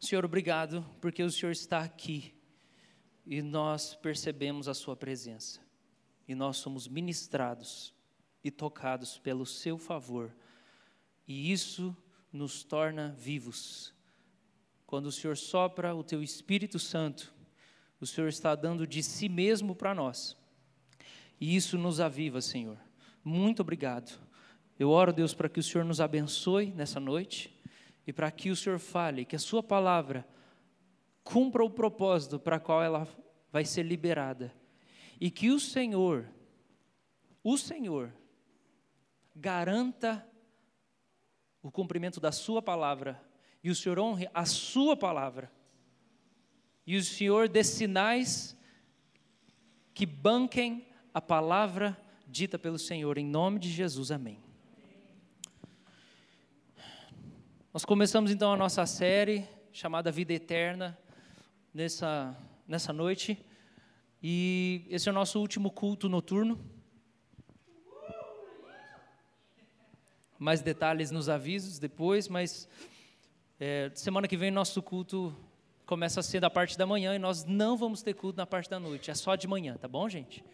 Senhor, obrigado, porque o Senhor está aqui e nós percebemos a Sua presença, e nós somos ministrados e tocados pelo Seu favor, e isso nos torna vivos. Quando o Senhor sopra o Teu Espírito Santo, o Senhor está dando de si mesmo para nós, e isso nos aviva, Senhor. Muito obrigado. Eu oro, Deus, para que o Senhor nos abençoe nessa noite e para que o Senhor fale, que a Sua palavra cumpra o propósito para qual ela vai ser liberada. E que o Senhor, o Senhor, garanta o cumprimento da Sua palavra e o Senhor honre a Sua palavra. E o Senhor dê sinais que banquem a palavra dita pelo Senhor, em nome de Jesus, amém. Nós começamos então a nossa série chamada Vida Eterna nessa, nessa noite. E esse é o nosso último culto noturno. Mais detalhes nos avisos depois, mas é, semana que vem nosso culto começa a ser da parte da manhã e nós não vamos ter culto na parte da noite, é só de manhã, tá bom, gente?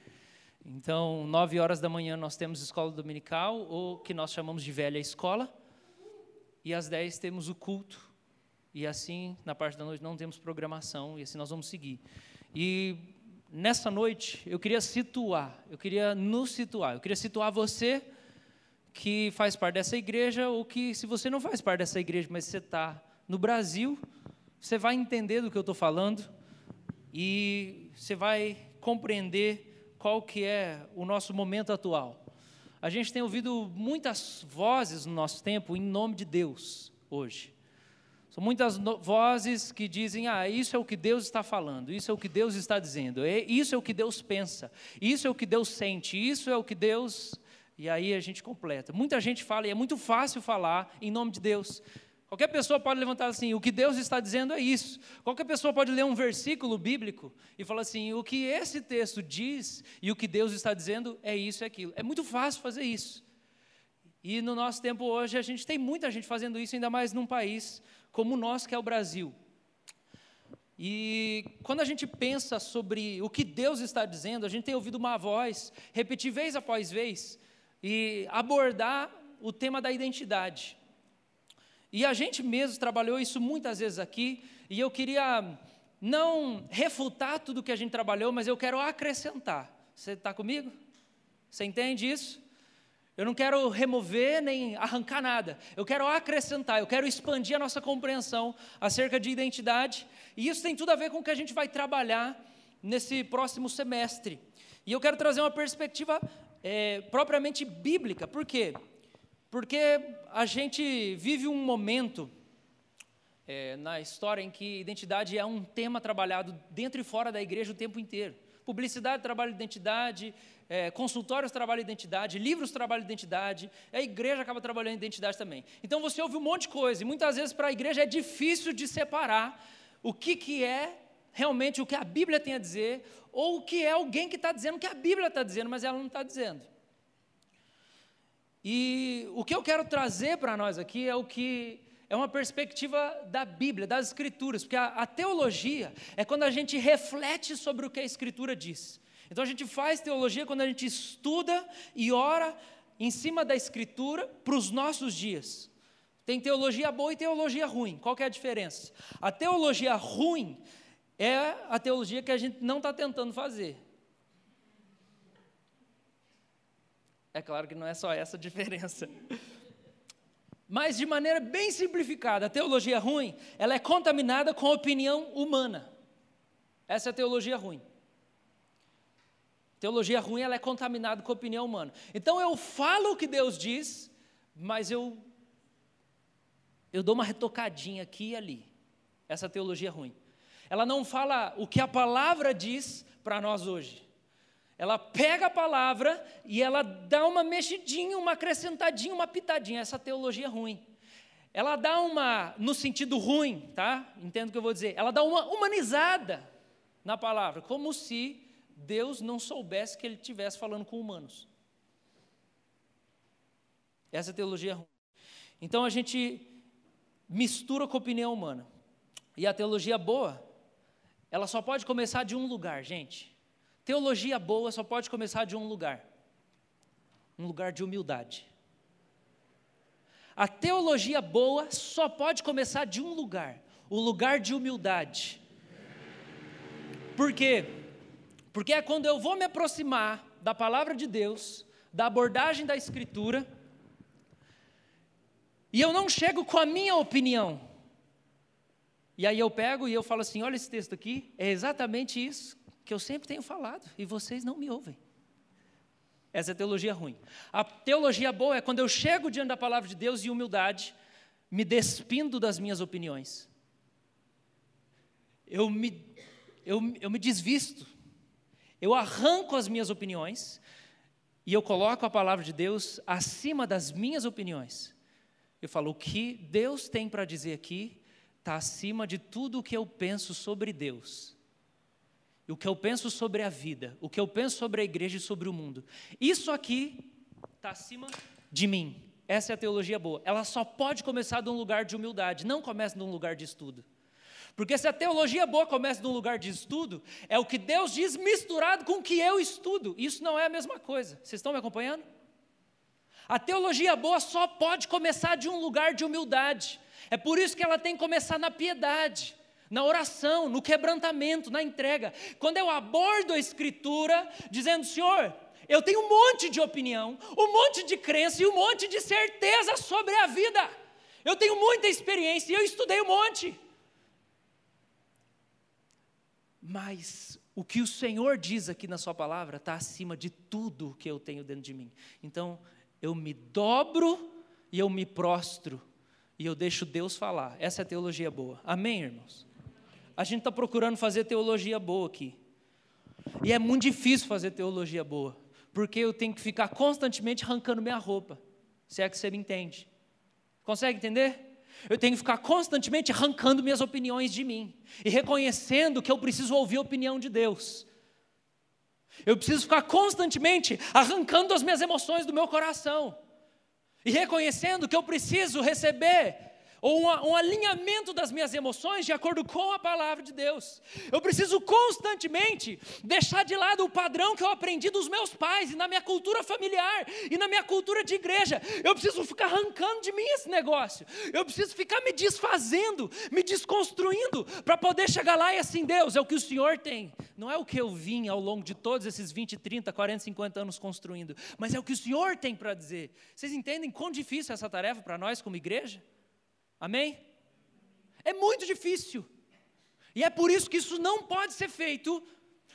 Então, nove horas da manhã nós temos escola dominical, ou que nós chamamos de velha escola e às 10 temos o culto. E assim, na parte da noite, não temos programação, e assim nós vamos seguir. E nessa noite, eu queria situar, eu queria nos situar, eu queria situar você que faz parte dessa igreja, ou que, se você não faz parte dessa igreja, mas você está no Brasil, você vai entender do que eu estou falando, e você vai compreender qual que é o nosso momento atual. A gente tem ouvido muitas vozes no nosso tempo em nome de Deus hoje. São muitas vozes que dizem: ah, isso é o que Deus está falando, isso é o que Deus está dizendo, isso é o que Deus pensa, isso é o que Deus sente, isso é o que Deus. E aí a gente completa. Muita gente fala, e é muito fácil falar em nome de Deus. Qualquer pessoa pode levantar assim, o que Deus está dizendo é isso. Qualquer pessoa pode ler um versículo bíblico e falar assim, o que esse texto diz e o que Deus está dizendo é isso e aquilo. É muito fácil fazer isso. E no nosso tempo hoje, a gente tem muita gente fazendo isso, ainda mais num país como o nosso, que é o Brasil. E quando a gente pensa sobre o que Deus está dizendo, a gente tem ouvido uma voz repetir vez após vez e abordar o tema da identidade. E a gente mesmo trabalhou isso muitas vezes aqui, e eu queria não refutar tudo que a gente trabalhou, mas eu quero acrescentar. Você está comigo? Você entende isso? Eu não quero remover nem arrancar nada. Eu quero acrescentar, eu quero expandir a nossa compreensão acerca de identidade. E isso tem tudo a ver com o que a gente vai trabalhar nesse próximo semestre. E eu quero trazer uma perspectiva é, propriamente bíblica. Por quê? Porque a gente vive um momento é, na história em que identidade é um tema trabalhado dentro e fora da igreja o tempo inteiro. Publicidade trabalha identidade, é, consultórios trabalham identidade, livros trabalham identidade, a igreja acaba trabalhando identidade também. Então você ouve um monte de coisa, e muitas vezes para a igreja é difícil de separar o que, que é realmente o que a Bíblia tem a dizer, ou o que é alguém que está dizendo o que a Bíblia está dizendo, mas ela não está dizendo. E o que eu quero trazer para nós aqui é o que é uma perspectiva da Bíblia, das Escrituras, porque a, a, teologia é quando a gente reflete sobre o que a Escritura diz. Então a gente faz teologia quando a gente estuda e ora em cima da Escritura para os nossos dias. Tem teologia boa e teologia ruim. Qual é a diferença? A teologia ruim é a teologia que a gente não está tentando fazer. É claro que não é só essa a diferença. Mas de maneira bem simplificada, a teologia ruim, ela é contaminada com a opinião humana. Essa é a teologia ruim. Teologia ruim, ela é contaminada com a opinião humana. Então eu falo o que Deus diz, mas eu eu dou uma retocadinha aqui e ali. Essa teologia ruim. Ela não fala o que a palavra diz para nós hoje. Ela pega a palavra e ela dá uma mexidinha, uma acrescentadinha, uma pitadinha. Essa teologia é ruim. Ela dá uma, no sentido ruim, tá? Entendo o que eu vou dizer. Ela dá uma humanizada na palavra, como se Deus não soubesse que ele estivesse falando com humanos. Essa teologia é ruim. Então a gente mistura com a opinião humana. E a teologia boa, ela só pode começar de um lugar, gente. Teologia boa só pode começar de um lugar um lugar de humildade. A teologia boa só pode começar de um lugar, o lugar de humildade. Por quê? Porque é quando eu vou me aproximar da palavra de Deus, da abordagem da Escritura, e eu não chego com a minha opinião. E aí eu pego e eu falo assim: olha esse texto aqui, é exatamente isso que eu sempre tenho falado, e vocês não me ouvem. Essa é a teologia ruim. A teologia boa é quando eu chego diante da palavra de Deus em humildade, me despindo das minhas opiniões. Eu me, eu, eu me desvisto, eu arranco as minhas opiniões e eu coloco a palavra de Deus acima das minhas opiniões. Eu falo, o que Deus tem para dizer aqui está acima de tudo o que eu penso sobre Deus. O que eu penso sobre a vida, o que eu penso sobre a igreja e sobre o mundo. Isso aqui está acima de mim. Essa é a teologia boa. Ela só pode começar de um lugar de humildade, não começa de um lugar de estudo. Porque se a teologia boa começa de um lugar de estudo, é o que Deus diz misturado com o que eu estudo. Isso não é a mesma coisa. Vocês estão me acompanhando? A teologia boa só pode começar de um lugar de humildade. É por isso que ela tem que começar na piedade, na oração, no quebrantamento, na entrega. Quando eu abordo a Escritura, dizendo, Senhor, eu tenho um monte de opinião, um monte de crença e um monte de certeza sobre a vida. Eu tenho muita experiência e eu estudei um monte. Mas o que o Senhor diz aqui na Sua palavra está acima de tudo que eu tenho dentro de mim. Então, eu me dobro e eu me prostro e eu deixo Deus falar. Essa é a teologia boa. Amém, irmãos? A gente está procurando fazer teologia boa aqui. E é muito difícil fazer teologia boa, porque eu tenho que ficar constantemente arrancando minha roupa. Se é que você me entende. Consegue entender? Eu tenho que ficar constantemente arrancando minhas opiniões de mim e reconhecendo que eu preciso ouvir a opinião de Deus. Eu preciso ficar constantemente arrancando as minhas emoções do meu coração e reconhecendo que eu preciso receber ou um, alinhamento das minhas emoções de acordo com a palavra de Deus. Eu preciso constantemente deixar de lado o padrão que eu aprendi dos meus pais e na minha cultura familiar e na minha cultura de igreja. Eu preciso ficar arrancando de mim esse negócio. Eu preciso ficar me desfazendo, me desconstruindo para poder chegar lá e assim, Deus, é o que o Senhor tem. Não é o que eu vim ao longo de todos esses 20, 30, 40, 50 anos construindo, mas é o que o Senhor tem para dizer. Vocês entendem quão difícil é essa tarefa para nós como igreja? Amém? É muito difícil. E é por isso que isso não pode ser feito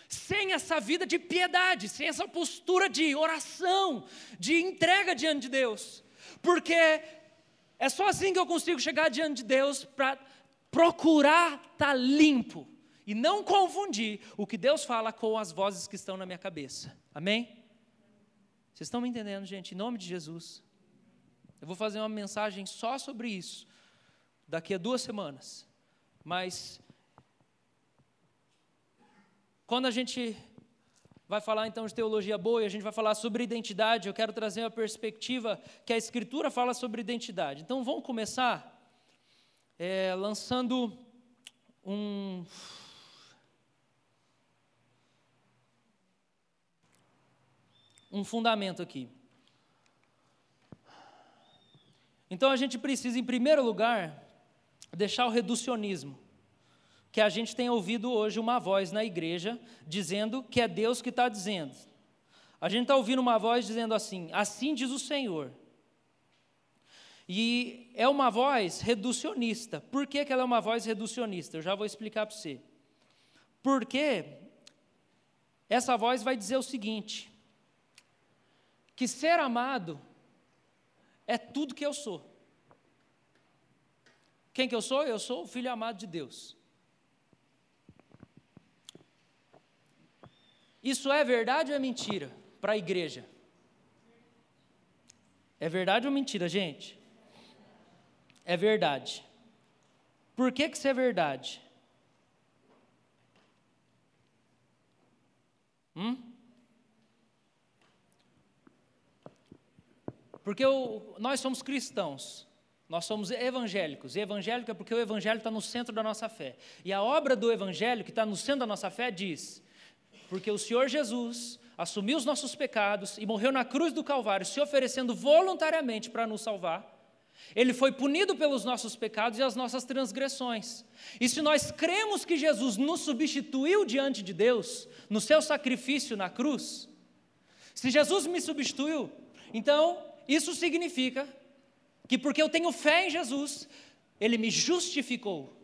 sem essa vida de piedade, sem essa postura de oração, de entrega diante de Deus. Porque é só assim que eu consigo chegar diante de Deus para procurar estar tá limpo e não confundir o que Deus fala com as vozes que estão na minha cabeça. Amém? Vocês estão me entendendo, gente? Em nome de Jesus. Eu vou fazer uma mensagem só sobre isso daqui a duas semanas. Mas quando a gente vai falar então de teologia boa e a gente vai falar sobre identidade, eu quero trazer uma perspectiva que a Escritura fala sobre identidade. Então vamos começar é, lançando um. Um fundamento aqui. Então a gente precisa, em primeiro lugar, deixar o reducionismo. Que a gente tem ouvido hoje uma voz na igreja dizendo que é Deus que está dizendo. A gente está ouvindo uma voz dizendo assim: assim diz o Senhor. E é uma voz reducionista. Por que, que ela é uma voz reducionista? Eu já vou explicar para você. Porque essa voz vai dizer o seguinte: que ser amado é tudo que eu sou. Quem que eu sou? Eu sou o filho amado de Deus. Isso é verdade ou é mentira para a igreja? É verdade ou mentira, gente? É verdade. Por que, que isso é verdade? Hum? Porque o, nós somos cristãos. Nós somos evangélicos. E evangélico é porque o evangelho está no centro da nossa fé. E a obra do evangelho, que está no centro da nossa fé, diz: porque o Senhor Jesus assumiu os nossos pecados e morreu na cruz do Calvário, se oferecendo voluntariamente para nos salvar. Ele foi punido pelos nossos pecados e as nossas transgressões. E se nós cremos que Jesus nos substituiu diante de Deus, no seu sacrifício na cruz, se Jesus me substituiu, então isso significa que porque eu tenho fé em Jesus, ele me justificou.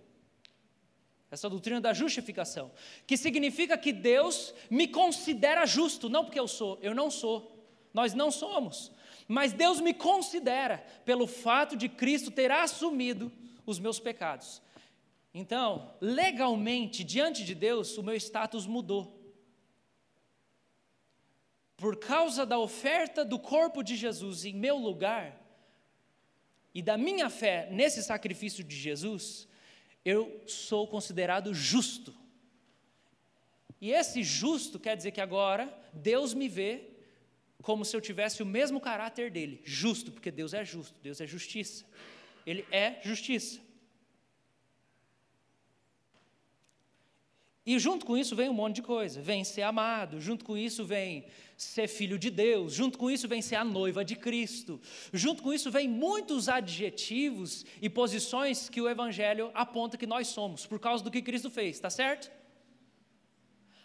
Essa doutrina da justificação, que significa que Deus me considera justo, não porque eu sou, eu não sou, nós não somos, mas Deus me considera pelo fato de Cristo ter assumido os meus pecados. Então, legalmente, diante de Deus, o meu status mudou. Por causa da oferta do corpo de Jesus em meu lugar, e da minha fé nesse sacrifício de Jesus, eu sou considerado justo. E esse justo quer dizer que agora Deus me vê como se eu tivesse o mesmo caráter dele, justo, porque Deus é justo, Deus é justiça. Ele é justiça. E junto com isso vem um monte de coisa. Vem ser amado, junto com isso vem ser filho de Deus, junto com isso vem ser a noiva de Cristo. Junto com isso vem muitos adjetivos e posições que o evangelho aponta que nós somos, por causa do que Cristo fez, tá certo?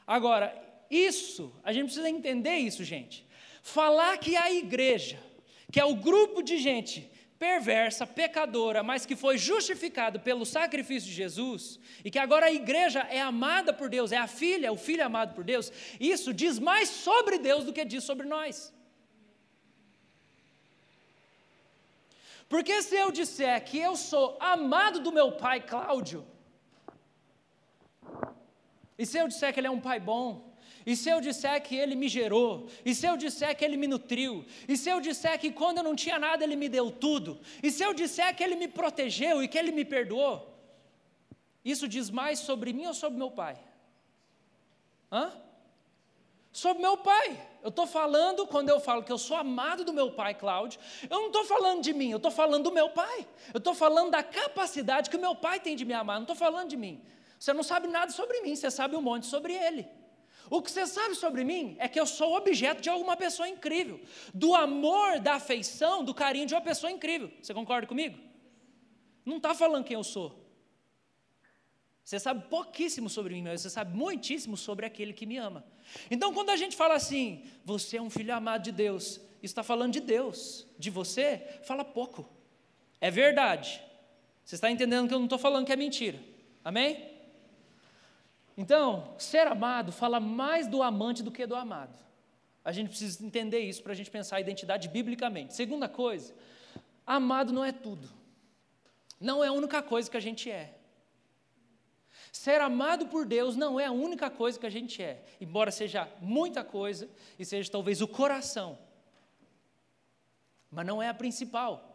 Agora, isso, a gente precisa entender isso, gente. Falar que a igreja, que é o grupo de gente perversa, pecadora, mas que foi justificado pelo sacrifício de Jesus, e que agora a igreja é amada por Deus, é a filha, o filho amado por Deus, isso diz mais sobre Deus do que diz sobre nós. Porque se eu disser que eu sou amado do meu pai Cláudio, e se eu disser que ele é um pai bom, e se eu disser que Ele me gerou? E se eu disser que Ele me nutriu? E se eu disser que quando eu não tinha nada Ele me deu tudo? E se eu disser que Ele me protegeu e que Ele me perdoou? Isso diz mais sobre mim ou sobre meu pai? Hã? Sobre meu pai. Eu estou falando, quando eu falo que eu sou amado do meu pai, Cláudio, eu não estou falando de mim, eu estou falando do meu pai. Eu estou falando da capacidade que o meu pai tem de me amar, não estou falando de mim. Você não sabe nada sobre mim, você sabe um monte sobre ele. O que você sabe sobre mim é que eu sou objeto de alguma pessoa incrível, do amor, da afeição, do carinho de uma pessoa incrível. Você concorda comigo? Não está falando quem eu sou. Você sabe pouquíssimo sobre mim, mas você sabe muitíssimo sobre aquele que me ama. Então, quando a gente fala assim, você é um filho amado de Deus, está falando de Deus. De você, fala pouco. É verdade. Você está entendendo que eu não estou falando que é mentira. Amém? Então, ser amado fala mais do amante do que do amado. A gente precisa entender isso para a gente pensar a identidade biblicamente. Segunda coisa, amado não é tudo. Não é a única coisa que a gente é. Ser amado por Deus não é a única coisa que a gente é, embora seja muita coisa e seja talvez o coração, mas não é a principal.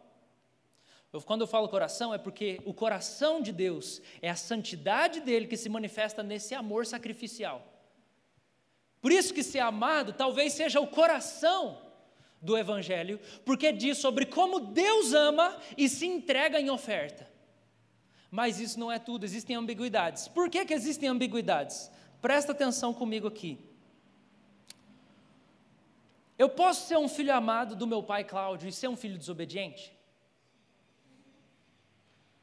Quando eu falo coração, é porque o coração de Deus é a santidade dele que se manifesta nesse amor sacrificial. Por isso que ser amado talvez seja o coração do Evangelho, porque diz sobre como Deus ama e se entrega em oferta. Mas isso não é tudo, existem ambiguidades. Por que, que existem ambiguidades? Presta atenção comigo aqui. Eu posso ser um filho amado do meu pai Cláudio e ser um filho desobediente?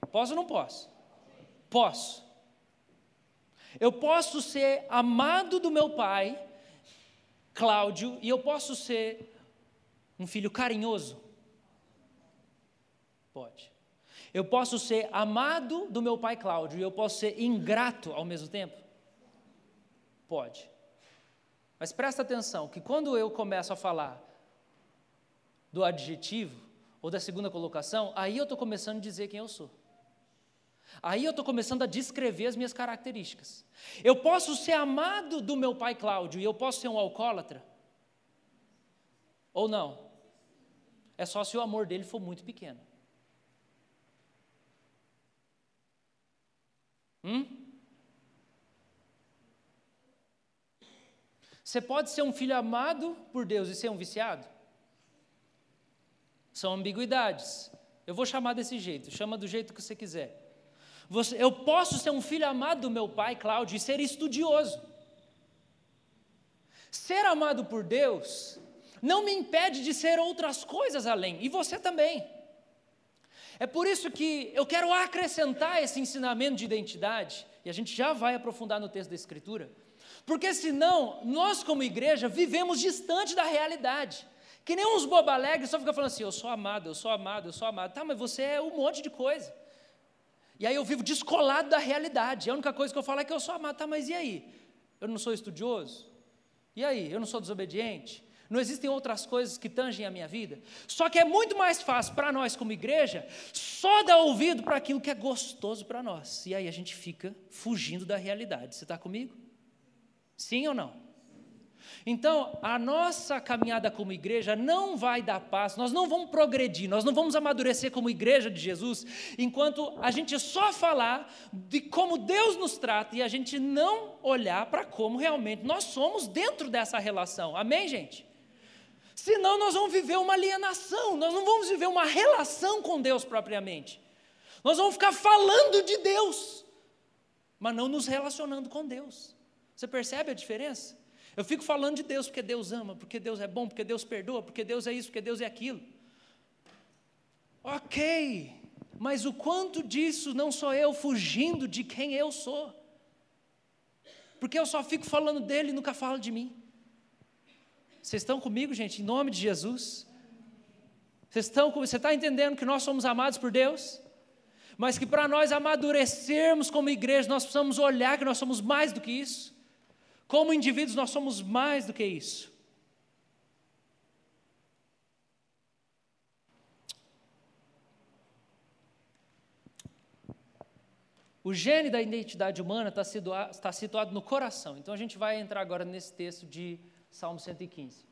Posso ou não posso? Posso. Eu posso ser amado do meu pai, Cláudio, e eu posso ser um filho carinhoso? Pode. Eu posso ser amado do meu pai Cláudio e eu posso ser ingrato ao mesmo tempo? Pode. Mas presta atenção que quando eu começo a falar do adjetivo ou da segunda colocação, aí eu estou começando a dizer quem eu sou. Aí eu estou começando a descrever as minhas características. Eu posso ser amado do meu pai Cláudio e eu posso ser um alcoólatra? Ou não? É só se o amor dele for muito pequeno. Hum? Você pode ser um filho amado por Deus e ser um viciado? São ambiguidades. Eu vou chamar desse jeito, chama do jeito que você quiser. Eu posso ser um filho amado do meu pai, Cláudio, e ser estudioso. Ser amado por Deus não me impede de ser outras coisas além, e você também. É por isso que eu quero acrescentar esse ensinamento de identidade, e a gente já vai aprofundar no texto da Escritura, porque senão nós, como igreja, vivemos distante da realidade. Que nem uns bobalegres só ficam falando assim: eu sou amado, eu sou amado, eu sou amado. Tá, mas você é um monte de coisa. E aí eu vivo descolado da realidade. A única coisa que eu falo é que eu sou amado. Tá, mas e aí? Eu não sou estudioso? E aí? Eu não sou desobediente? Não existem outras coisas que tangem a minha vida? Só que é muito mais fácil para nós, como igreja, só dar ouvido para aquilo que é gostoso para nós. E aí a gente fica fugindo da realidade. Você está comigo? Sim ou não? Então, a nossa caminhada como igreja não vai dar paz, nós não vamos progredir, nós não vamos amadurecer como igreja de Jesus, enquanto a gente só falar de como Deus nos trata e a gente não olhar para como realmente nós somos dentro dessa relação. Amém, gente? Senão nós vamos viver uma alienação, nós não vamos viver uma relação com Deus propriamente. Nós vamos ficar falando de Deus, mas não nos relacionando com Deus. Você percebe a diferença? Eu fico falando de Deus porque Deus ama, porque Deus é bom, porque Deus perdoa, porque Deus é isso, porque Deus é aquilo. Ok, mas o quanto disso não sou eu fugindo de quem eu sou? Porque eu só fico falando dele e nunca falo de mim. Vocês estão comigo, gente, em nome de Jesus? Vocês estão, você está entendendo que nós somos amados por Deus? Mas que para nós amadurecermos como igreja, nós precisamos olhar que nós somos mais do que isso. Como indivíduos, nós somos mais do que isso. O gene da identidade humana está situado, está situado no coração. Então a gente vai entrar agora nesse texto de Salmo 115.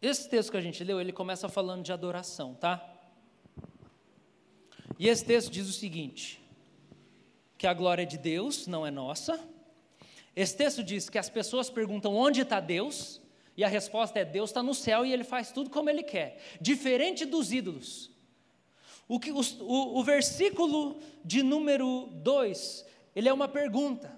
Esse texto que a gente leu, ele começa falando de adoração, tá? E esse texto diz o seguinte: que a glória de Deus, não é nossa. Esse texto diz que as pessoas perguntam onde está Deus, e a resposta é: Deus está no céu e ele faz tudo como ele quer, diferente dos ídolos. O, que, o, o, o versículo de número 2, ele é uma pergunta.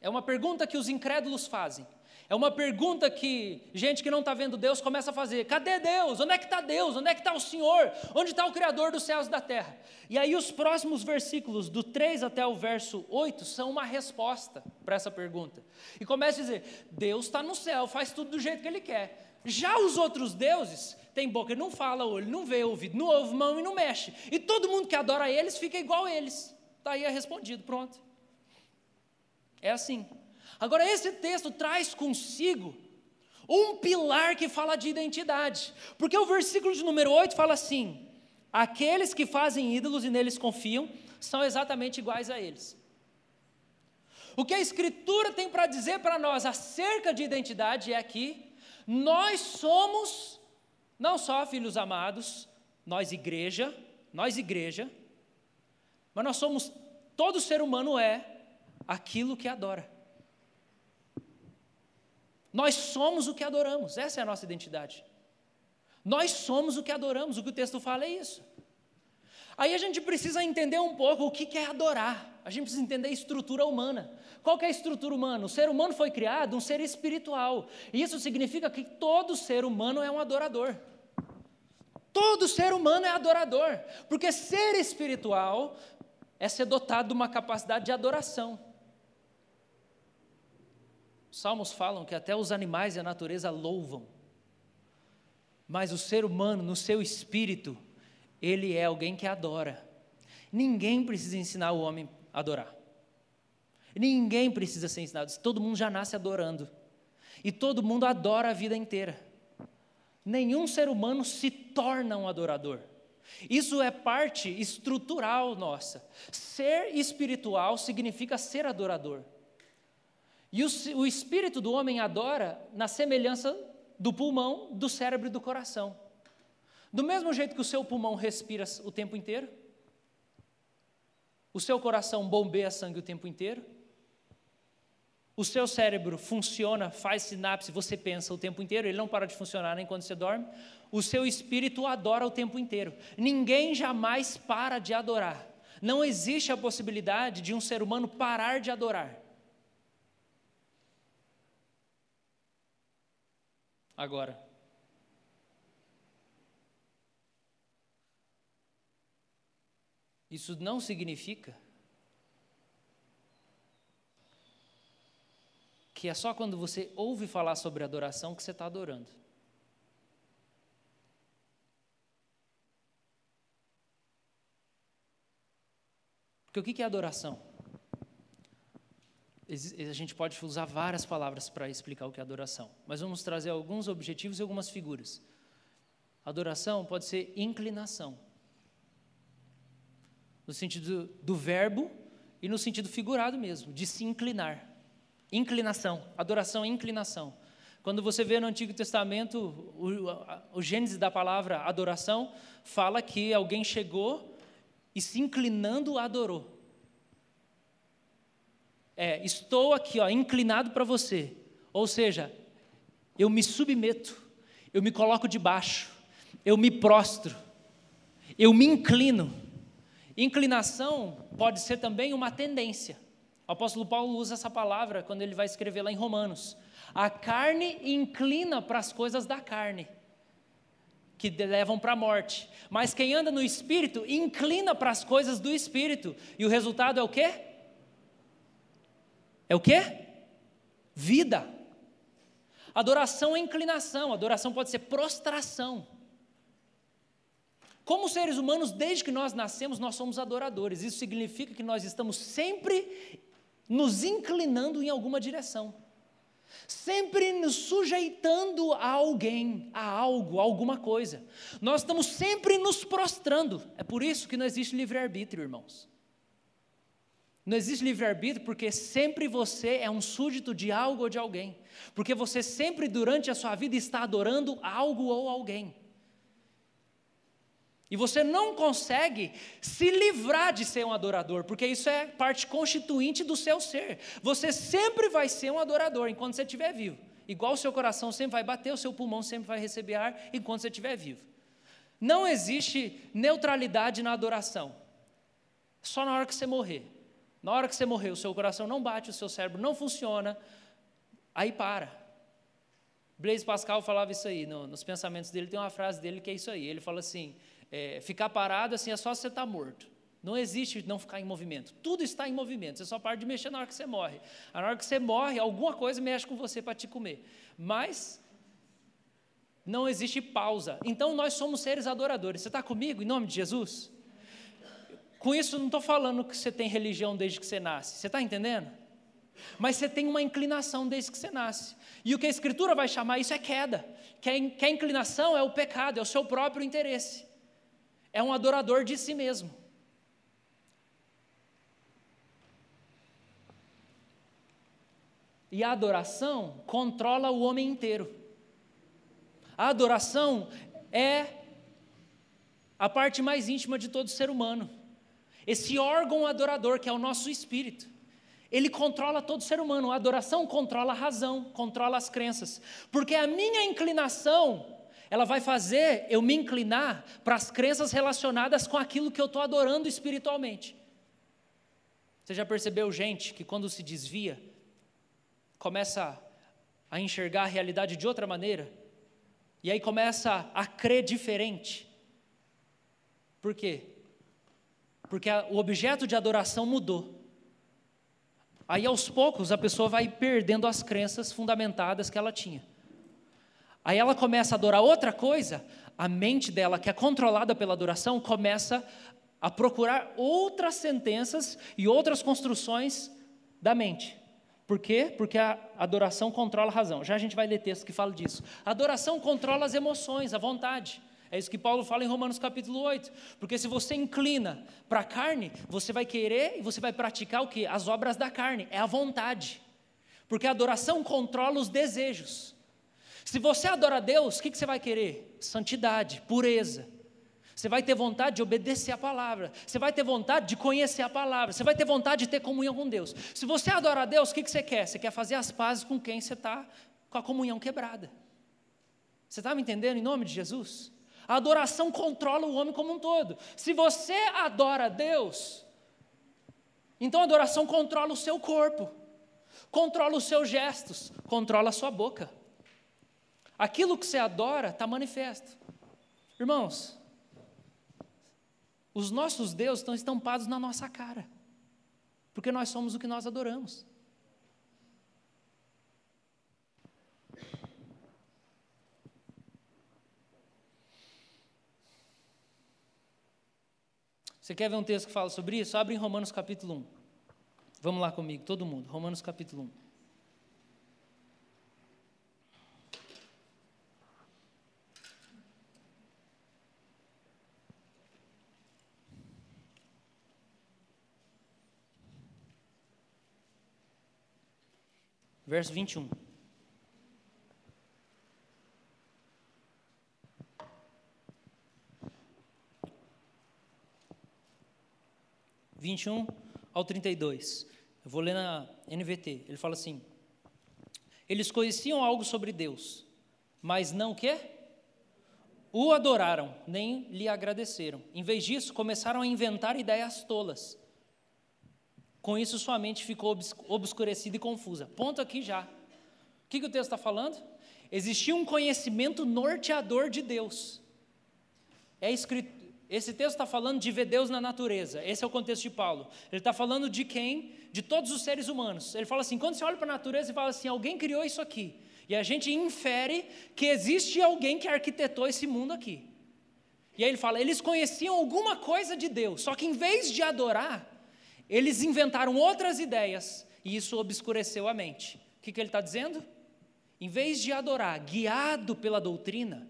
É uma pergunta que os incrédulos fazem. É uma pergunta que gente que não está vendo Deus começa a fazer: cadê Deus? Onde é que está Deus? Onde é que está o Senhor? Onde está o Criador dos céus e da terra? E aí, os próximos versículos, do 3 até o verso 8, são uma resposta para essa pergunta. E começa a dizer: Deus está no céu, faz tudo do jeito que Ele quer. Já os outros deuses tem boca não fala, olho não vê, ouvido não ouve, mão e não mexe. E todo mundo que adora eles fica igual a eles. Está aí é respondido, pronto. É assim. Agora, esse texto traz consigo um pilar que fala de identidade, porque o versículo de número 8 fala assim: aqueles que fazem ídolos e neles confiam são exatamente iguais a eles. O que a Escritura tem para dizer para nós acerca de identidade é que nós somos, não só filhos amados, nós igreja, nós igreja, mas nós somos, todo ser humano é aquilo que adora. Nós somos o que adoramos, essa é a nossa identidade. Nós somos o que adoramos, o que o texto fala é isso. Aí a gente precisa entender um pouco o que é adorar. A gente precisa entender a estrutura humana. Qual é a estrutura humana? O ser humano foi criado um ser espiritual. E isso significa que todo ser humano é um adorador. Todo ser humano é adorador. Porque ser espiritual é ser dotado de uma capacidade de adoração. Os salmos falam que até os animais e a natureza louvam. Mas o ser humano, no seu espírito, ele é alguém que adora. Ninguém precisa ensinar o homem a adorar. Ninguém precisa ser ensinado. Todo mundo já nasce adorando. E todo mundo adora a vida inteira. Nenhum ser humano se torna um adorador. Isso é parte estrutural nossa. Ser espiritual significa ser adorador. E o, o espírito do homem adora na semelhança do pulmão, do cérebro e do coração. Do mesmo jeito que o seu pulmão respira o tempo inteiro, o seu coração bombeia sangue o tempo inteiro, o seu cérebro funciona, faz sinapse, você pensa o tempo inteiro, ele não para de funcionar nem quando você dorme. O seu espírito adora o tempo inteiro. Ninguém jamais para de adorar. Não existe a possibilidade de um ser humano parar de adorar. Agora, isso não significa que é só quando você ouve falar sobre adoração que você está adorando. Porque o que é adoração? A gente pode usar várias palavras para explicar o que é adoração, mas vamos trazer alguns objetivos e algumas figuras. Adoração pode ser inclinação, no sentido do verbo e no sentido figurado mesmo, de se inclinar. Inclinação, adoração é inclinação. Quando você vê no Antigo Testamento, o, o Gênesis da palavra adoração fala que alguém chegou e se inclinando adorou. É, estou aqui, ó, inclinado para você. Ou seja, eu me submeto, eu me coloco debaixo, eu me prostro, eu me inclino. Inclinação pode ser também uma tendência. O apóstolo Paulo usa essa palavra quando ele vai escrever lá em Romanos. A carne inclina para as coisas da carne, que levam para a morte. Mas quem anda no espírito inclina para as coisas do espírito. E o resultado é o quê? É o quê? Vida. Adoração é inclinação, adoração pode ser prostração. Como seres humanos, desde que nós nascemos, nós somos adoradores. Isso significa que nós estamos sempre nos inclinando em alguma direção, sempre nos sujeitando a alguém, a algo, a alguma coisa. Nós estamos sempre nos prostrando. É por isso que não existe livre-arbítrio, irmãos. Não existe livre-arbítrio porque sempre você é um súdito de algo ou de alguém. Porque você sempre, durante a sua vida, está adorando algo ou alguém. E você não consegue se livrar de ser um adorador, porque isso é parte constituinte do seu ser. Você sempre vai ser um adorador enquanto você estiver vivo. Igual o seu coração sempre vai bater, o seu pulmão sempre vai receber ar enquanto você estiver vivo. Não existe neutralidade na adoração. Só na hora que você morrer. Na hora que você morrer, o seu coração não bate, o seu cérebro não funciona, aí para. Blaise Pascal falava isso aí, no, nos pensamentos dele tem uma frase dele que é isso aí. Ele fala assim: é, ficar parado assim é só você estar tá morto. Não existe não ficar em movimento. Tudo está em movimento. Você só para de mexer na hora que você morre. Na hora que você morre, alguma coisa mexe com você para te comer. Mas não existe pausa. Então nós somos seres adoradores. Você está comigo em nome de Jesus? Com isso, não estou falando que você tem religião desde que você nasce. Você está entendendo? Mas você tem uma inclinação desde que você nasce. E o que a Escritura vai chamar isso é queda. Que a, inclinação é o pecado, é o seu próprio interesse é um adorador de si mesmo. E a adoração controla o homem inteiro. A adoração é a parte mais íntima de todo ser humano. Esse órgão adorador, que é o nosso espírito, ele controla todo ser humano. A adoração controla a razão, controla as crenças. Porque a minha inclinação ela vai fazer eu me inclinar para as crenças relacionadas com aquilo que eu estou adorando espiritualmente. Você já percebeu, gente, que quando se desvia, começa a enxergar a realidade de outra maneira, e aí começa a crer diferente? Por quê? Porque a, o objeto de adoração mudou. Aí aos poucos a pessoa vai perdendo as crenças fundamentadas que ela tinha. Aí ela começa a adorar outra coisa, a mente dela, que é controlada pela adoração, começa a procurar outras sentenças e outras construções da mente. Por quê? Porque a adoração controla a razão. Já a gente vai ler texto que fala disso. A adoração controla as emoções, a vontade. É isso que Paulo fala em Romanos capítulo 8. Porque se você inclina para a carne, você vai querer e você vai praticar o que? As obras da carne, é a vontade. Porque a adoração controla os desejos. Se você adora a Deus, o que, que você vai querer? Santidade, pureza. Você vai ter vontade de obedecer a palavra. Você vai ter vontade de conhecer a palavra. Você vai ter vontade de ter comunhão com Deus. Se você adora a Deus, o que, que você quer? Você quer fazer as pazes com quem você está com a comunhão quebrada. Você está me entendendo em nome de Jesus? A adoração controla o homem como um todo. Se você adora Deus, então a adoração controla o seu corpo, controla os seus gestos, controla a sua boca. Aquilo que você adora está manifesto. Irmãos, os nossos deuses estão estampados na nossa cara, porque nós somos o que nós adoramos. Você quer ver um texto que fala sobre isso? Abre em Romanos capítulo 1. Vamos lá comigo, todo mundo. Romanos capítulo 1. verso 21. Vinte e um ao 32. Eu vou ler na NVT. Ele fala assim: Eles conheciam algo sobre Deus, mas não o quê? O adoraram, nem lhe agradeceram. Em vez disso, começaram a inventar ideias tolas com isso, sua mente ficou obscurecida e confusa. Ponto aqui já. O que, que o texto está falando? Existia um conhecimento norteador de Deus. É escrito, esse texto está falando de ver Deus na natureza. Esse é o contexto de Paulo. Ele está falando de quem? De todos os seres humanos. Ele fala assim: quando você olha para a natureza e fala assim, alguém criou isso aqui. E a gente infere que existe alguém que arquitetou esse mundo aqui. E aí ele fala: eles conheciam alguma coisa de Deus, só que em vez de adorar, eles inventaram outras ideias e isso obscureceu a mente. O que, que ele está dizendo? Em vez de adorar guiado pela doutrina,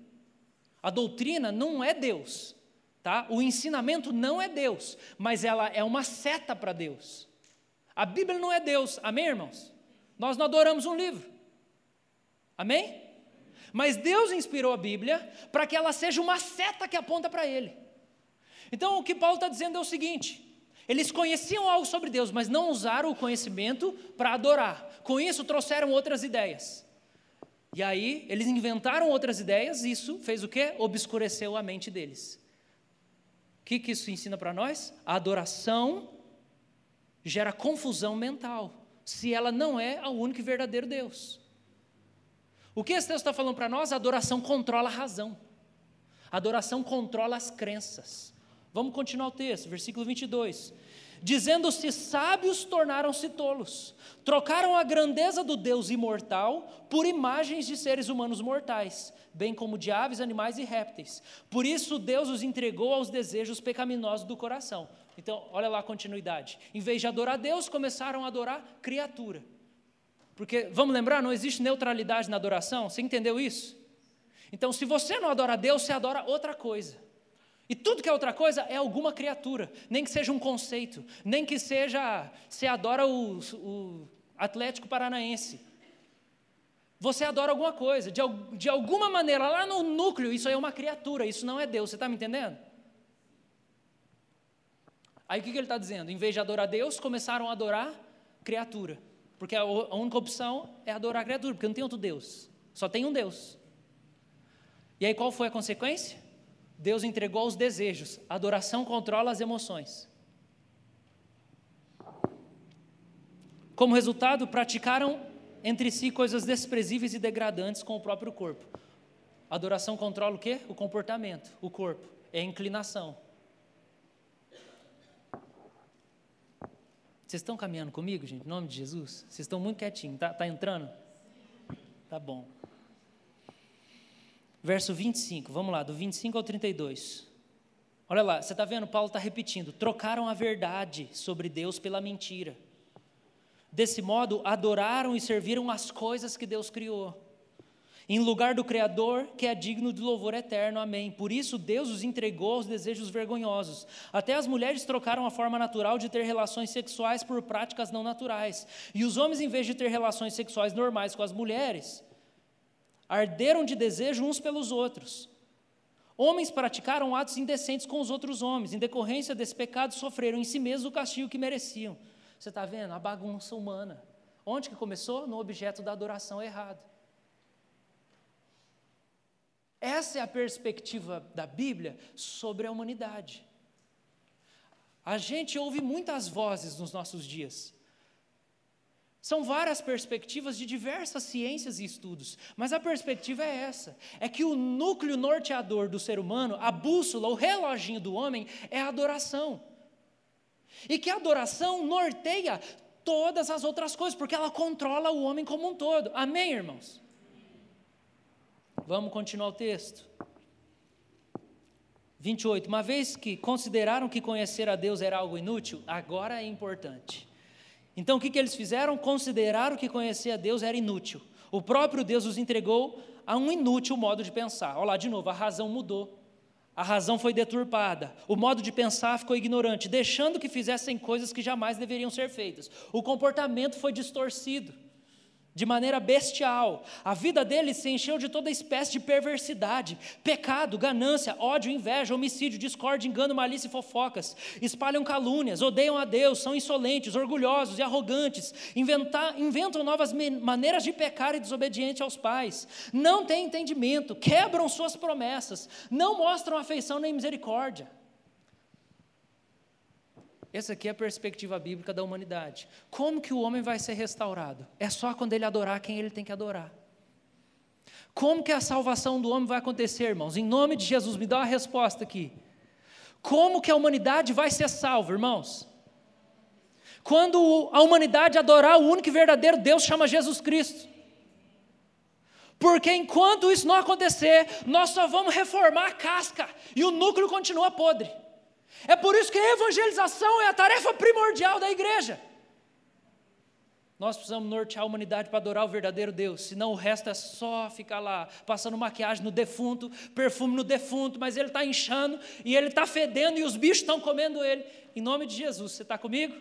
a doutrina não é Deus, tá? O ensinamento não é Deus, mas ela é uma seta para Deus. A Bíblia não é Deus, amém, irmãos? Nós não adoramos um livro, amém? Mas Deus inspirou a Bíblia para que ela seja uma seta que aponta para Ele. Então, o que Paulo está dizendo é o seguinte: eles conheciam algo sobre Deus, mas não usaram o conhecimento para adorar. Com isso, trouxeram outras ideias. E aí, eles inventaram outras ideias, e isso fez o quê? Obscureceu a mente deles. O que, que isso ensina para nós? A adoração gera confusão mental, se ela não é o único e verdadeiro Deus. O que esse texto está falando para nós? A adoração controla a razão. A adoração controla as crenças. Vamos continuar o texto, versículo 22. Dizendo-se sábios, tornaram-se tolos. Trocaram a grandeza do Deus imortal por imagens de seres humanos mortais, bem como de aves, animais e répteis. Por isso Deus os entregou aos desejos pecaminosos do coração. Então, olha lá a continuidade. Em vez de adorar Deus, começaram a adorar criatura. Porque, vamos lembrar, não existe neutralidade na adoração. Você entendeu isso? Então, se você não adora Deus, você adora outra coisa. E tudo que é outra coisa é alguma criatura, nem que seja um conceito, nem que seja, você adora o, o Atlético Paranaense. Você adora alguma coisa, de, de alguma maneira, lá no núcleo, isso aí é uma criatura, isso não é Deus, você está me entendendo? Aí o que, que ele está dizendo? Em vez de adorar Deus, começaram a adorar criatura. Porque a, a única opção é adorar a criatura, porque não tem outro Deus, só tem um Deus. E aí qual foi a consequência? Deus entregou aos desejos. A adoração controla as emoções. Como resultado, praticaram entre si coisas desprezíveis e degradantes com o próprio corpo. A adoração controla o quê? O comportamento, o corpo, é a inclinação. Vocês estão caminhando comigo, gente, em nome de Jesus? Vocês estão muito quietinhos, tá, tá entrando? Tá bom verso 25, vamos lá, do 25 ao 32. Olha lá, você está vendo? Paulo está repetindo: trocaram a verdade sobre Deus pela mentira. Desse modo, adoraram e serviram as coisas que Deus criou, em lugar do Criador, que é digno de louvor eterno. Amém. Por isso, Deus os entregou aos desejos vergonhosos. Até as mulheres trocaram a forma natural de ter relações sexuais por práticas não naturais. E os homens, em vez de ter relações sexuais normais com as mulheres, arderam de desejo uns pelos outros. Homens praticaram atos indecentes com os outros homens. Em decorrência desse pecado, sofreram em si mesmos o castigo que mereciam. Você está vendo? A bagunça humana. Onde que começou? No objeto da adoração errado. Essa é a perspectiva da Bíblia sobre a humanidade. A gente ouve muitas vozes nos nossos dias. São várias perspectivas de diversas ciências e estudos, mas a perspectiva é essa: é que o núcleo norteador do ser humano, a bússola, o reloginho do homem, é a adoração. E que a adoração norteia todas as outras coisas, porque ela controla o homem como um todo. Amém, irmãos? Vamos continuar o texto. 28. Uma vez que consideraram que conhecer a Deus era algo inútil, agora é importante. Então o que, que eles fizeram? Consideraram que conhecer a Deus era inútil. O próprio Deus os entregou a um inútil modo de pensar. Olha lá, de novo, a razão mudou. A razão foi deturpada, o modo de pensar ficou ignorante, deixando que fizessem coisas que jamais deveriam ser feitas. O comportamento foi distorcido de maneira bestial. A vida deles se encheu de toda espécie de perversidade, pecado, ganância, ódio, inveja, homicídio, discórdia, engano, malícia e fofocas. Espalham calúnias, odeiam a Deus, são insolentes, orgulhosos e arrogantes, inventar, inventam novas maneiras de pecar e desobediente aos pais. Não têm entendimento, quebram suas promessas, não mostram afeição nem misericórdia. Essa aqui é a perspectiva bíblica da humanidade. Como que o homem vai ser restaurado? É só quando ele adorar quem ele tem que adorar. Como que a salvação do homem vai acontecer, irmãos? Em nome de Jesus, me dá uma resposta aqui. Como que a humanidade vai ser salva, irmãos? Quando a humanidade adorar o único e verdadeiro Deus, chama Jesus Cristo. Porque enquanto isso não acontecer, nós só vamos reformar a casca e o núcleo continua podre. É por isso que a evangelização é a tarefa primordial da igreja. Nós precisamos nortear a humanidade para adorar o verdadeiro Deus, senão o resto é só ficar lá, passando maquiagem no defunto, perfume no defunto, mas ele está inchando e ele está fedendo e os bichos estão comendo ele. Em nome de Jesus, você está comigo?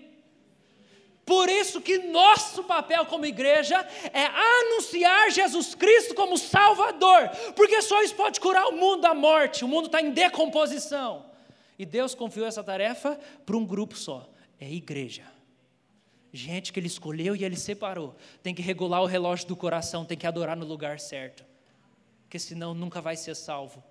Por isso que nosso papel como igreja é anunciar Jesus Cristo como Salvador, porque só isso pode curar o mundo da morte, o mundo está em decomposição. E Deus confiou essa tarefa para um grupo só: é a igreja. Gente que Ele escolheu e Ele separou. Tem que regular o relógio do coração, tem que adorar no lugar certo. Porque senão nunca vai ser salvo.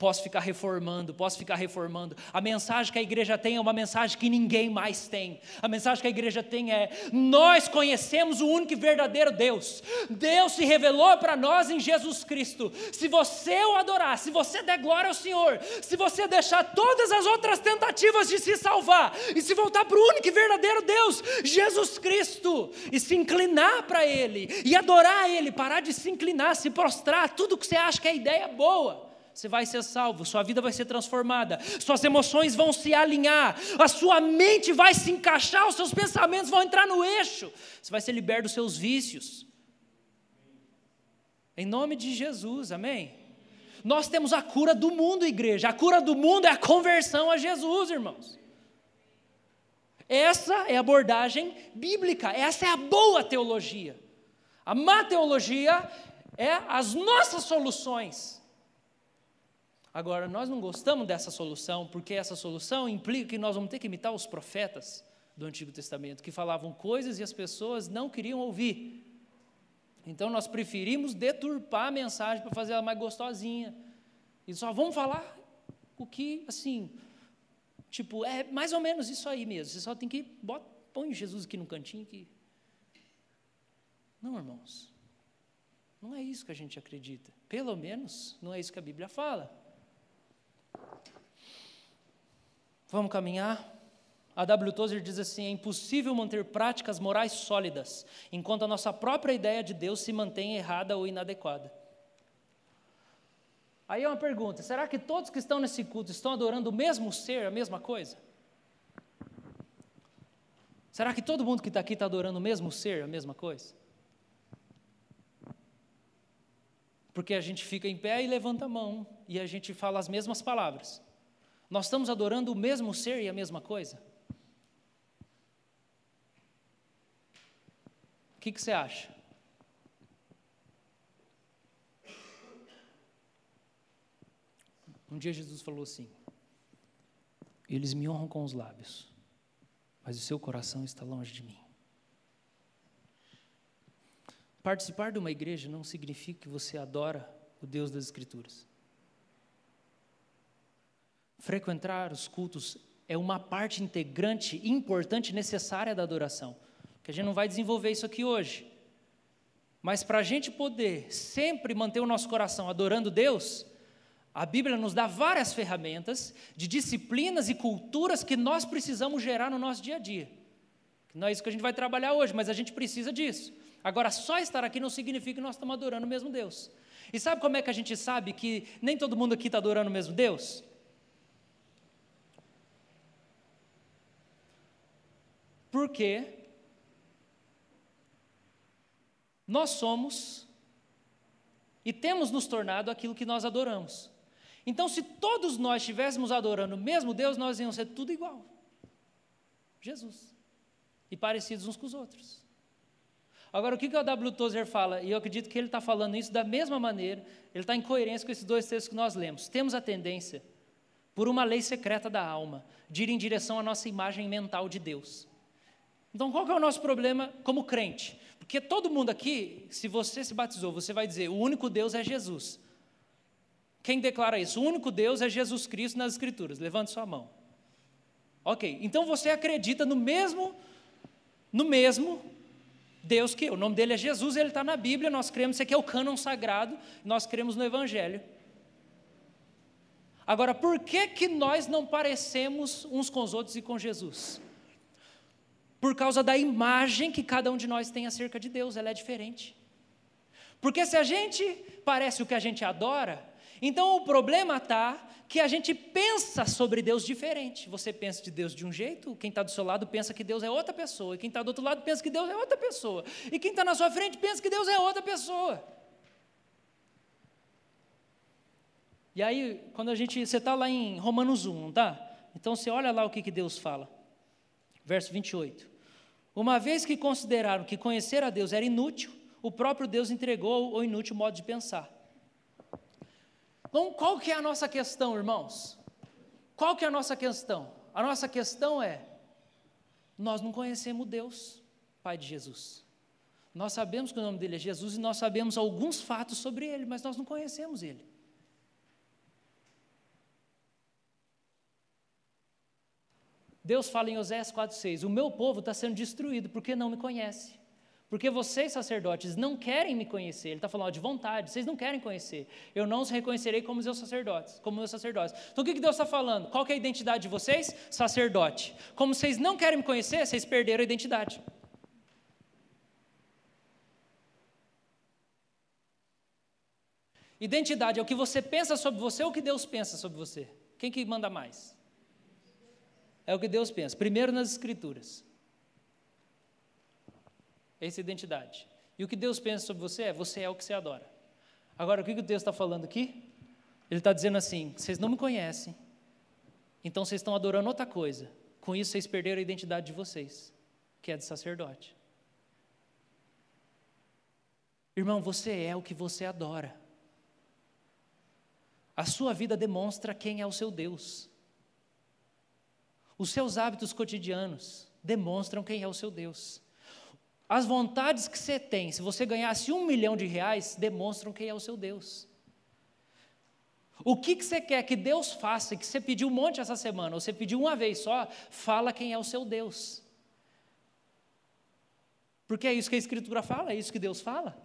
Posso ficar reformando, posso ficar reformando. A mensagem que a igreja tem é uma mensagem que ninguém mais tem. A mensagem que a igreja tem é: nós conhecemos o único e verdadeiro Deus. Deus se revelou para nós em Jesus Cristo. Se você o adorar, se você der glória ao Senhor, se você deixar todas as outras tentativas de se salvar e se voltar para o único e verdadeiro Deus, Jesus Cristo, e se inclinar para Ele e adorar Ele, parar de se inclinar, se prostrar, tudo que você acha que é ideia boa você vai ser salvo, sua vida vai ser transformada, suas emoções vão se alinhar, a sua mente vai se encaixar, os seus pensamentos vão entrar no eixo, você vai ser liberto dos seus vícios. Em nome de Jesus, amém? Nós temos a cura do mundo, igreja. A cura do mundo é a conversão a Jesus, irmãos. Essa é a abordagem bíblica, essa é a boa teologia. A má teologia é as nossas soluções Agora, nós não gostamos dessa solução, porque essa solução implica que nós vamos ter que imitar os profetas do Antigo Testamento, que falavam coisas e as pessoas não queriam ouvir. Então, nós preferimos deturpar a mensagem para fazer ela mais gostosinha. E só vamos falar o que, assim, tipo, é mais ou menos isso aí mesmo. Você só tem que, bota, põe Jesus aqui no cantinho que... Não, irmãos. Não é isso que a gente acredita. Pelo menos, não é isso que a Bíblia fala. Vamos caminhar? A W. Tozer diz assim: é impossível manter práticas morais sólidas enquanto a nossa própria ideia de Deus se mantém errada ou inadequada. Aí é uma pergunta: será que todos que estão nesse culto estão adorando o mesmo ser, a mesma coisa? Será que todo mundo que está aqui está adorando o mesmo ser, a mesma coisa? Porque a gente fica em pé e levanta a mão, e a gente fala as mesmas palavras. Nós estamos adorando o mesmo ser e a mesma coisa? O que, que você acha? Um dia Jesus falou assim: Eles me honram com os lábios, mas o seu coração está longe de mim. Participar de uma igreja não significa que você adora o Deus das Escrituras. Frequentar os cultos é uma parte integrante, importante, necessária da adoração. Que a gente não vai desenvolver isso aqui hoje. Mas para a gente poder sempre manter o nosso coração adorando Deus, a Bíblia nos dá várias ferramentas de disciplinas e culturas que nós precisamos gerar no nosso dia a dia. Não é isso que a gente vai trabalhar hoje, mas a gente precisa disso. Agora, só estar aqui não significa que nós estamos adorando o mesmo Deus. E sabe como é que a gente sabe que nem todo mundo aqui está adorando o mesmo Deus? Porque nós somos e temos nos tornado aquilo que nós adoramos. Então, se todos nós estivéssemos adorando o mesmo Deus, nós íamos ser tudo igual. Jesus. E parecidos uns com os outros. Agora, o que, que o W. Tozer fala? E eu acredito que ele está falando isso da mesma maneira, ele está em coerência com esses dois textos que nós lemos. Temos a tendência, por uma lei secreta da alma, de ir em direção à nossa imagem mental de Deus. Então, qual é o nosso problema como crente? Porque todo mundo aqui, se você se batizou, você vai dizer: o único Deus é Jesus. Quem declara isso? O único Deus é Jesus Cristo nas Escrituras. Levante sua mão. Ok, então você acredita no mesmo, no mesmo Deus que eu. O nome dele é Jesus, ele está na Bíblia, nós cremos, isso aqui é o cânon sagrado, nós cremos no Evangelho. Agora, por que, que nós não parecemos uns com os outros e com Jesus? Por causa da imagem que cada um de nós tem acerca de Deus, ela é diferente. Porque se a gente parece o que a gente adora, então o problema está que a gente pensa sobre Deus diferente. Você pensa de Deus de um jeito, quem está do seu lado pensa que Deus é outra pessoa, e quem está do outro lado pensa que Deus é outra pessoa, e quem está na sua frente pensa que Deus é outra pessoa. E aí, quando a gente. Você está lá em Romanos 1, não está? Então você olha lá o que, que Deus fala. Verso 28. Uma vez que consideraram que conhecer a Deus era inútil, o próprio Deus entregou o inútil modo de pensar então, qual que é a nossa questão, irmãos? Qual que é a nossa questão? A nossa questão é: nós não conhecemos Deus, Pai de Jesus. Nós sabemos que o nome dele é Jesus e nós sabemos alguns fatos sobre ele, mas nós não conhecemos ele. Deus fala em Oséias 4,6: O meu povo está sendo destruído porque não me conhece. Porque vocês, sacerdotes, não querem me conhecer. Ele está falando ó, de vontade, vocês não querem conhecer. Eu não os reconhecerei como meus sacerdotes, como meus sacerdotes. Então o que, que Deus está falando? Qual é a identidade de vocês? Sacerdote. Como vocês não querem me conhecer, vocês perderam a identidade. Identidade é o que você pensa sobre você ou o que Deus pensa sobre você. Quem que manda mais? É o que Deus pensa. Primeiro nas Escrituras. Essa identidade. E o que Deus pensa sobre você é: você é o que você adora. Agora, o que o Deus está falando aqui? Ele está dizendo assim: vocês não me conhecem, então vocês estão adorando outra coisa. Com isso, vocês perderam a identidade de vocês, que é de sacerdote. Irmão, você é o que você adora. A sua vida demonstra quem é o seu Deus. Os seus hábitos cotidianos demonstram quem é o seu Deus. As vontades que você tem, se você ganhasse um milhão de reais, demonstram quem é o seu Deus. O que, que você quer que Deus faça, que você pediu um monte essa semana, ou você pediu uma vez só, fala quem é o seu Deus. Porque é isso que a Escritura fala, é isso que Deus fala.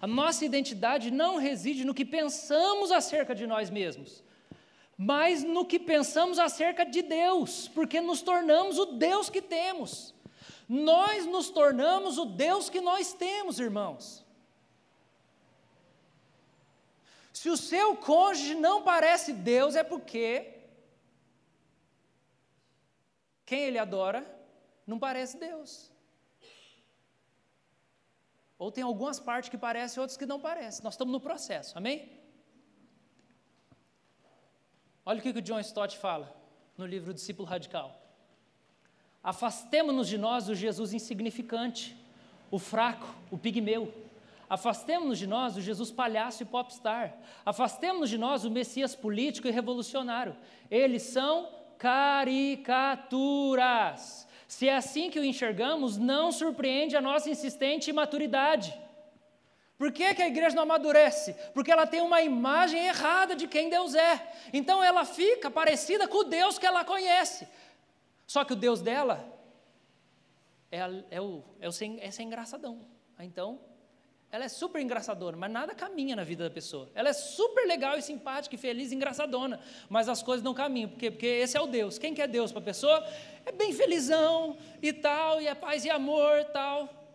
A nossa identidade não reside no que pensamos acerca de nós mesmos, mas no que pensamos acerca de Deus, porque nos tornamos o Deus que temos. Nós nos tornamos o Deus que nós temos, irmãos. Se o seu cônjuge não parece Deus, é porque quem ele adora não parece Deus. Ou tem algumas partes que parecem, outras que não parecem. Nós estamos no processo, amém? Olha o que o John Stott fala no livro Discípulo Radical. Afastemo-nos de nós o Jesus insignificante, o fraco, o pigmeu. Afastemos-nos de nós o Jesus palhaço e popstar. Afastemos-nos de nós o Messias político e revolucionário. Eles são caricaturas. Se é assim que o enxergamos, não surpreende a nossa insistente imaturidade. Por que, que, a igreja não amadurece? Porque ela tem uma imagem errada de quem Deus é. Então ela fica parecida com o Deus que ela conhece. Só que o Deus dela é, é, o, é, o sem, é sem engraçadão. Então, ela é super engraçadona, mas nada caminha na vida da pessoa. Ela é super legal e simpática e feliz e engraçadona, mas as coisas não caminham. Por quê? Porque esse é o Deus. Quem que é Deus para a pessoa? É bem felizão e tal, e é paz e amor e tal.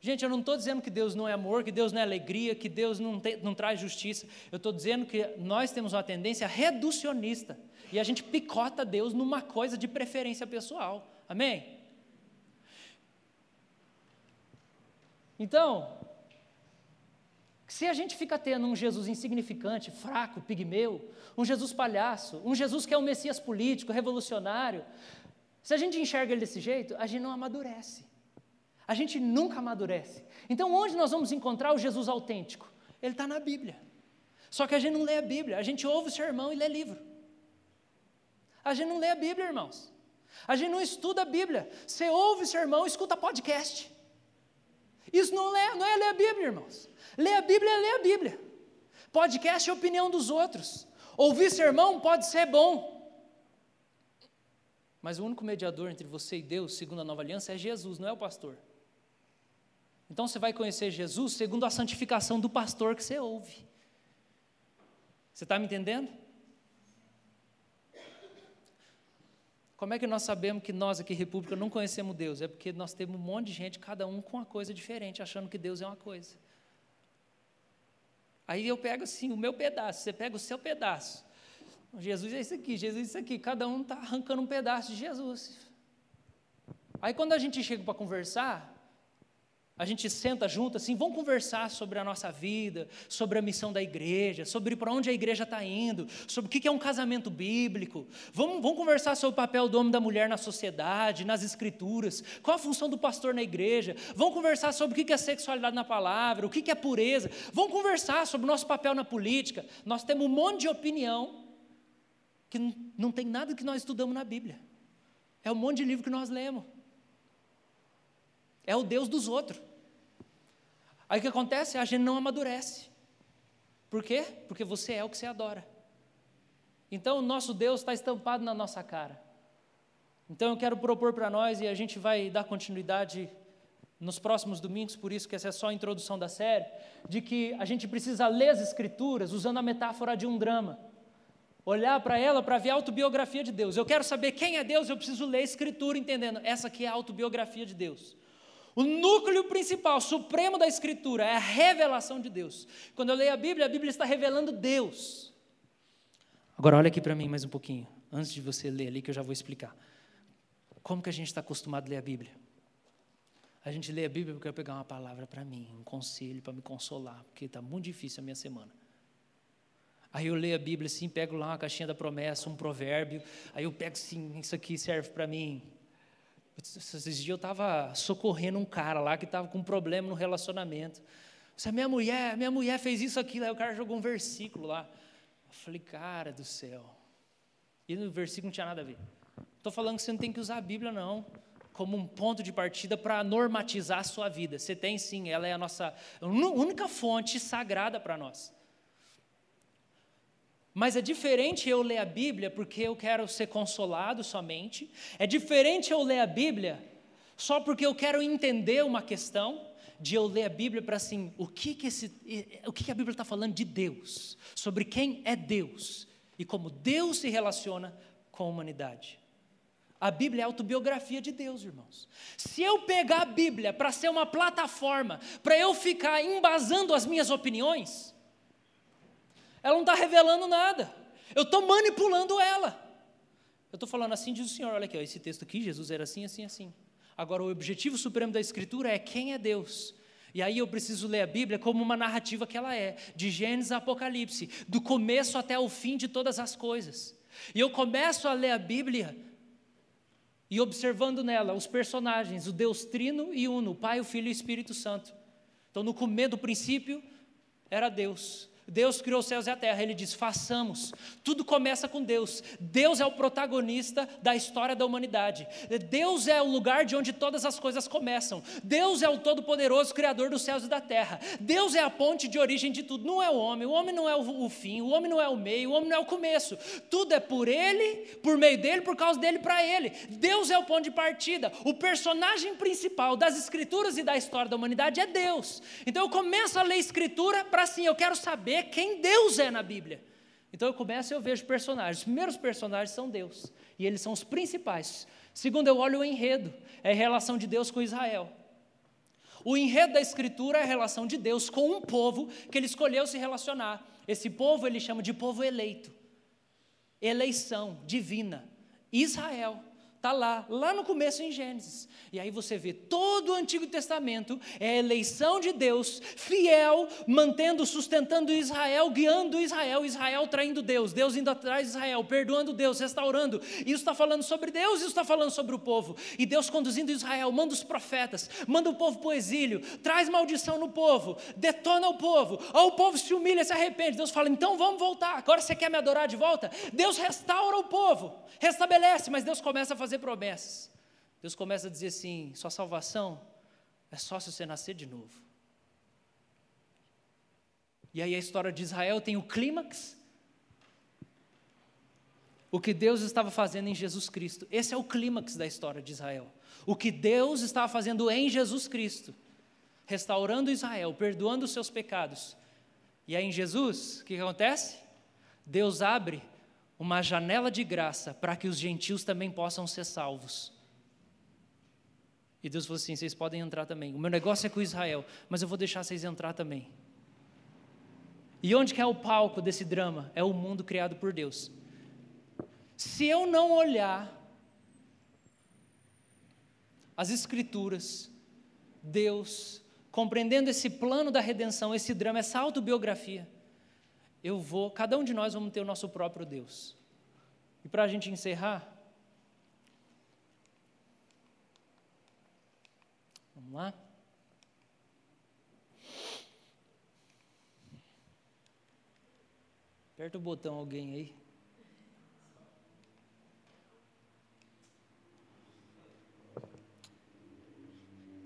Gente, eu não estou dizendo que Deus não é amor, que Deus não é alegria, que Deus não, te, não traz justiça. Eu estou dizendo que nós temos uma tendência reducionista. E a gente picota Deus numa coisa de preferência pessoal. Amém? Então, se a gente fica tendo um Jesus insignificante, fraco, pigmeu, um Jesus palhaço, um Jesus que é um Messias político, revolucionário, se a gente enxerga ele desse jeito, a gente não amadurece. A gente nunca amadurece. Então, onde nós vamos encontrar o Jesus autêntico? Ele está na Bíblia. Só que a gente não lê a Bíblia, a gente ouve o sermão e lê livro. A gente não lê a Bíblia, irmãos. A gente não estuda a Bíblia. Você ouve o sermão, escuta podcast. Isso não é, não é ler a Bíblia, irmãos. Ler a Bíblia é ler a Bíblia. Podcast é opinião dos outros. Ouvir sermão pode ser bom. Mas o único mediador entre você e Deus, segundo a nova aliança, é Jesus, não é o pastor. Então você vai conhecer Jesus segundo a santificação do pastor que você ouve. Você está me entendendo? Como é que nós sabemos que nós aqui, República, não conhecemos Deus? É porque nós temos um monte de gente, cada um com uma coisa diferente, achando que Deus é uma coisa. Aí eu pego assim o meu pedaço, você pega o seu pedaço. Jesus é isso aqui, Jesus é isso aqui, cada um está arrancando um pedaço de Jesus. Aí quando a gente chega para conversar, a gente senta junto assim, vamos conversar sobre a nossa vida, sobre a missão da igreja, sobre para onde a igreja está indo, sobre o que é um casamento bíblico. Vamos, vamos conversar sobre o papel do homem e da mulher na sociedade, nas escrituras, qual a função do pastor na igreja. Vamos conversar sobre o que é sexualidade na palavra, o que é pureza. Vamos conversar sobre o nosso papel na política. Nós temos um monte de opinião que não tem nada que nós estudamos na Bíblia. É um monte de livro que nós lemos. É o Deus dos outros. Aí o que acontece? A gente não amadurece. Por quê? Porque você é o que você adora. Então o nosso Deus está estampado na nossa cara. Então eu quero propor para nós, e a gente vai dar continuidade nos próximos domingos, por isso que essa é só a introdução da série, de que a gente precisa ler as Escrituras usando a metáfora de um drama. Olhar para ela para ver a autobiografia de Deus. Eu quero saber quem é Deus, eu preciso ler a Escritura entendendo. Essa aqui é a autobiografia de Deus. O núcleo principal, supremo da Escritura é a revelação de Deus. Quando eu leio a Bíblia, a Bíblia está revelando Deus. Agora, olha aqui para mim mais um pouquinho, antes de você ler ali, que eu já vou explicar. Como que a gente está acostumado a ler a Bíblia? A gente lê a Bíblia porque eu pegar uma palavra para mim, um conselho para me consolar, porque está muito difícil a minha semana. Aí eu leio a Bíblia assim, pego lá uma caixinha da promessa, um provérbio, aí eu pego assim, isso aqui serve para mim, esses dias eu estava socorrendo um cara lá que estava com um problema no relacionamento. Você, minha mulher, minha mulher fez isso aqui, aí o cara jogou um versículo lá. Eu falei, cara do céu. E no versículo não tinha nada a ver. Estou falando que você não tem que usar a Bíblia, não, como um ponto de partida para normatizar a sua vida. Você tem sim, ela é a nossa única fonte sagrada para nós. Mas é diferente eu ler a Bíblia porque eu quero ser consolado somente. É diferente eu ler a Bíblia só porque eu quero entender uma questão. De eu ler a Bíblia para assim, o que que, esse, o que, que a Bíblia está falando de Deus, sobre quem é Deus e como Deus se relaciona com a humanidade. A Bíblia é a autobiografia de Deus, irmãos. Se eu pegar a Bíblia para ser uma plataforma, para eu ficar embasando as minhas opiniões, ela não está revelando nada. Eu estou manipulando ela. Eu estou falando assim, diz o Senhor, olha aqui, ó, esse texto aqui, Jesus era assim, assim, assim. Agora, o objetivo supremo da Escritura é quem é Deus. E aí eu preciso ler a Bíblia como uma narrativa que ela é, de Gênesis a Apocalipse, do começo até o fim de todas as coisas. E eu começo a ler a Bíblia e observando nela os personagens, o Deus Trino e Uno, o Pai, o Filho e o Espírito Santo. Então, no começo do princípio, era Deus. Deus criou os céus e a terra, ele diz: façamos. Tudo começa com Deus. Deus é o protagonista da história da humanidade. Deus é o lugar de onde todas as coisas começam. Deus é o Todo-Poderoso, Criador dos céus e da terra. Deus é a ponte de origem de tudo. Não é o homem, o homem não é o fim, o homem não é o meio, o homem não é o começo. Tudo é por ele, por meio dele, por causa dele, para ele. Deus é o ponto de partida. O personagem principal das Escrituras e da história da humanidade é Deus. Então eu começo a ler Escritura para assim, eu quero saber saber quem Deus é na Bíblia. Então eu começo e eu vejo personagens. Os primeiros personagens são Deus. E eles são os principais. Segundo, eu olho o enredo. É a relação de Deus com Israel. O enredo da Escritura é a relação de Deus com um povo que ele escolheu se relacionar. Esse povo ele chama de povo eleito. Eleição divina. Israel. Está lá, lá no começo em Gênesis. E aí você vê todo o Antigo Testamento é a eleição de Deus, fiel, mantendo, sustentando Israel, guiando Israel, Israel traindo Deus, Deus indo atrás de Israel, perdoando Deus, restaurando. Isso está falando sobre Deus, isso está falando sobre o povo. E Deus conduzindo Israel, manda os profetas, manda o povo para o exílio, traz maldição no povo, detona o povo. Ou o povo se humilha, se arrepende. Deus fala: então vamos voltar. Agora você quer me adorar de volta? Deus restaura o povo, restabelece, mas Deus começa a fazer fazer promessas. Deus começa a dizer assim: sua salvação é só se você nascer de novo. E aí a história de Israel tem o clímax. O que Deus estava fazendo em Jesus Cristo. Esse é o clímax da história de Israel. O que Deus estava fazendo em Jesus Cristo. Restaurando Israel, perdoando os seus pecados. E aí em Jesus, o que acontece? Deus abre uma janela de graça para que os gentios também possam ser salvos. E Deus falou assim: vocês podem entrar também. O meu negócio é com Israel, mas eu vou deixar vocês entrar também. E onde que é o palco desse drama? É o mundo criado por Deus. Se eu não olhar as Escrituras, Deus, compreendendo esse plano da redenção, esse drama, essa autobiografia, eu vou, cada um de nós vamos ter o nosso próprio Deus. E para a gente encerrar, vamos lá? Aperta o botão alguém aí.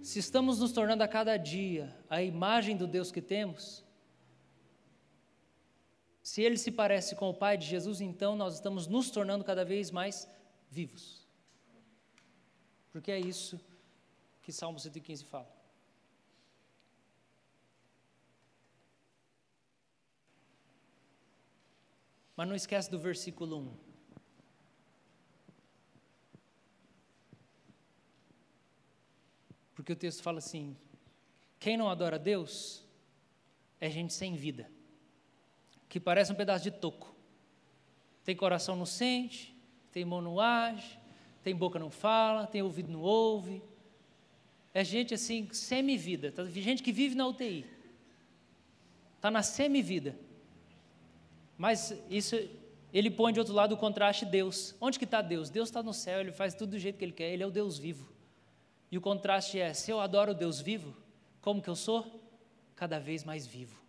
Se estamos nos tornando a cada dia a imagem do Deus que temos, se ele se parece com o Pai de Jesus, então nós estamos nos tornando cada vez mais vivos. Porque é isso que Salmo 115 fala. Mas não esquece do versículo 1. Porque o texto fala assim: quem não adora Deus é gente sem vida que parece um pedaço de toco. Tem coração não sente, tem mão não age, tem boca não fala, tem ouvido não ouve. É gente assim, semi-vida. Tá? Gente que vive na UTI. Está na semi-vida. Mas isso, ele põe de outro lado o contraste Deus. Onde que está Deus? Deus está no céu, Ele faz tudo do jeito que Ele quer, Ele é o Deus vivo. E o contraste é, se eu adoro o Deus vivo, como que eu sou? Cada vez mais vivo.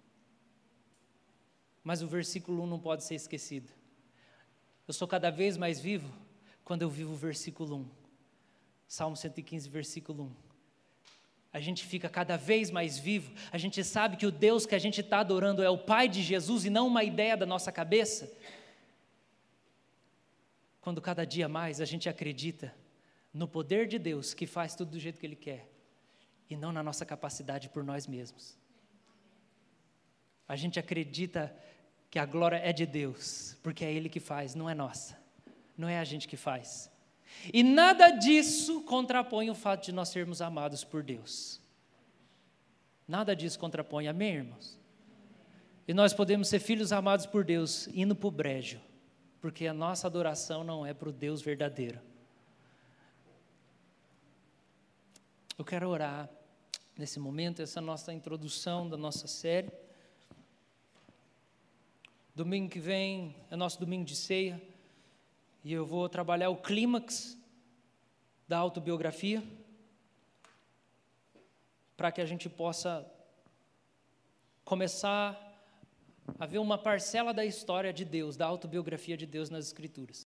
Mas o versículo 1 não pode ser esquecido. Eu sou cada vez mais vivo quando eu vivo o versículo 1. Salmo 115, versículo 1. A gente fica cada vez mais vivo, a gente sabe que o Deus que a gente está adorando é o Pai de Jesus e não uma ideia da nossa cabeça. Quando cada dia mais a gente acredita no poder de Deus que faz tudo do jeito que Ele quer e não na nossa capacidade por nós mesmos. A gente acredita que a glória é de Deus, porque é Ele que faz, não é nossa, não é a gente que faz. E nada disso contrapõe o fato de nós sermos amados por Deus. Nada disso contrapõe, amém, irmãos? E nós podemos ser filhos amados por Deus indo para o brejo, porque a nossa adoração não é para o Deus verdadeiro. Eu quero orar nesse momento, essa nossa introdução da nossa série. Domingo que vem é nosso domingo de ceia e eu vou trabalhar o clímax da autobiografia para que a gente possa começar a ver uma parcela da história de Deus, da autobiografia de Deus nas Escrituras.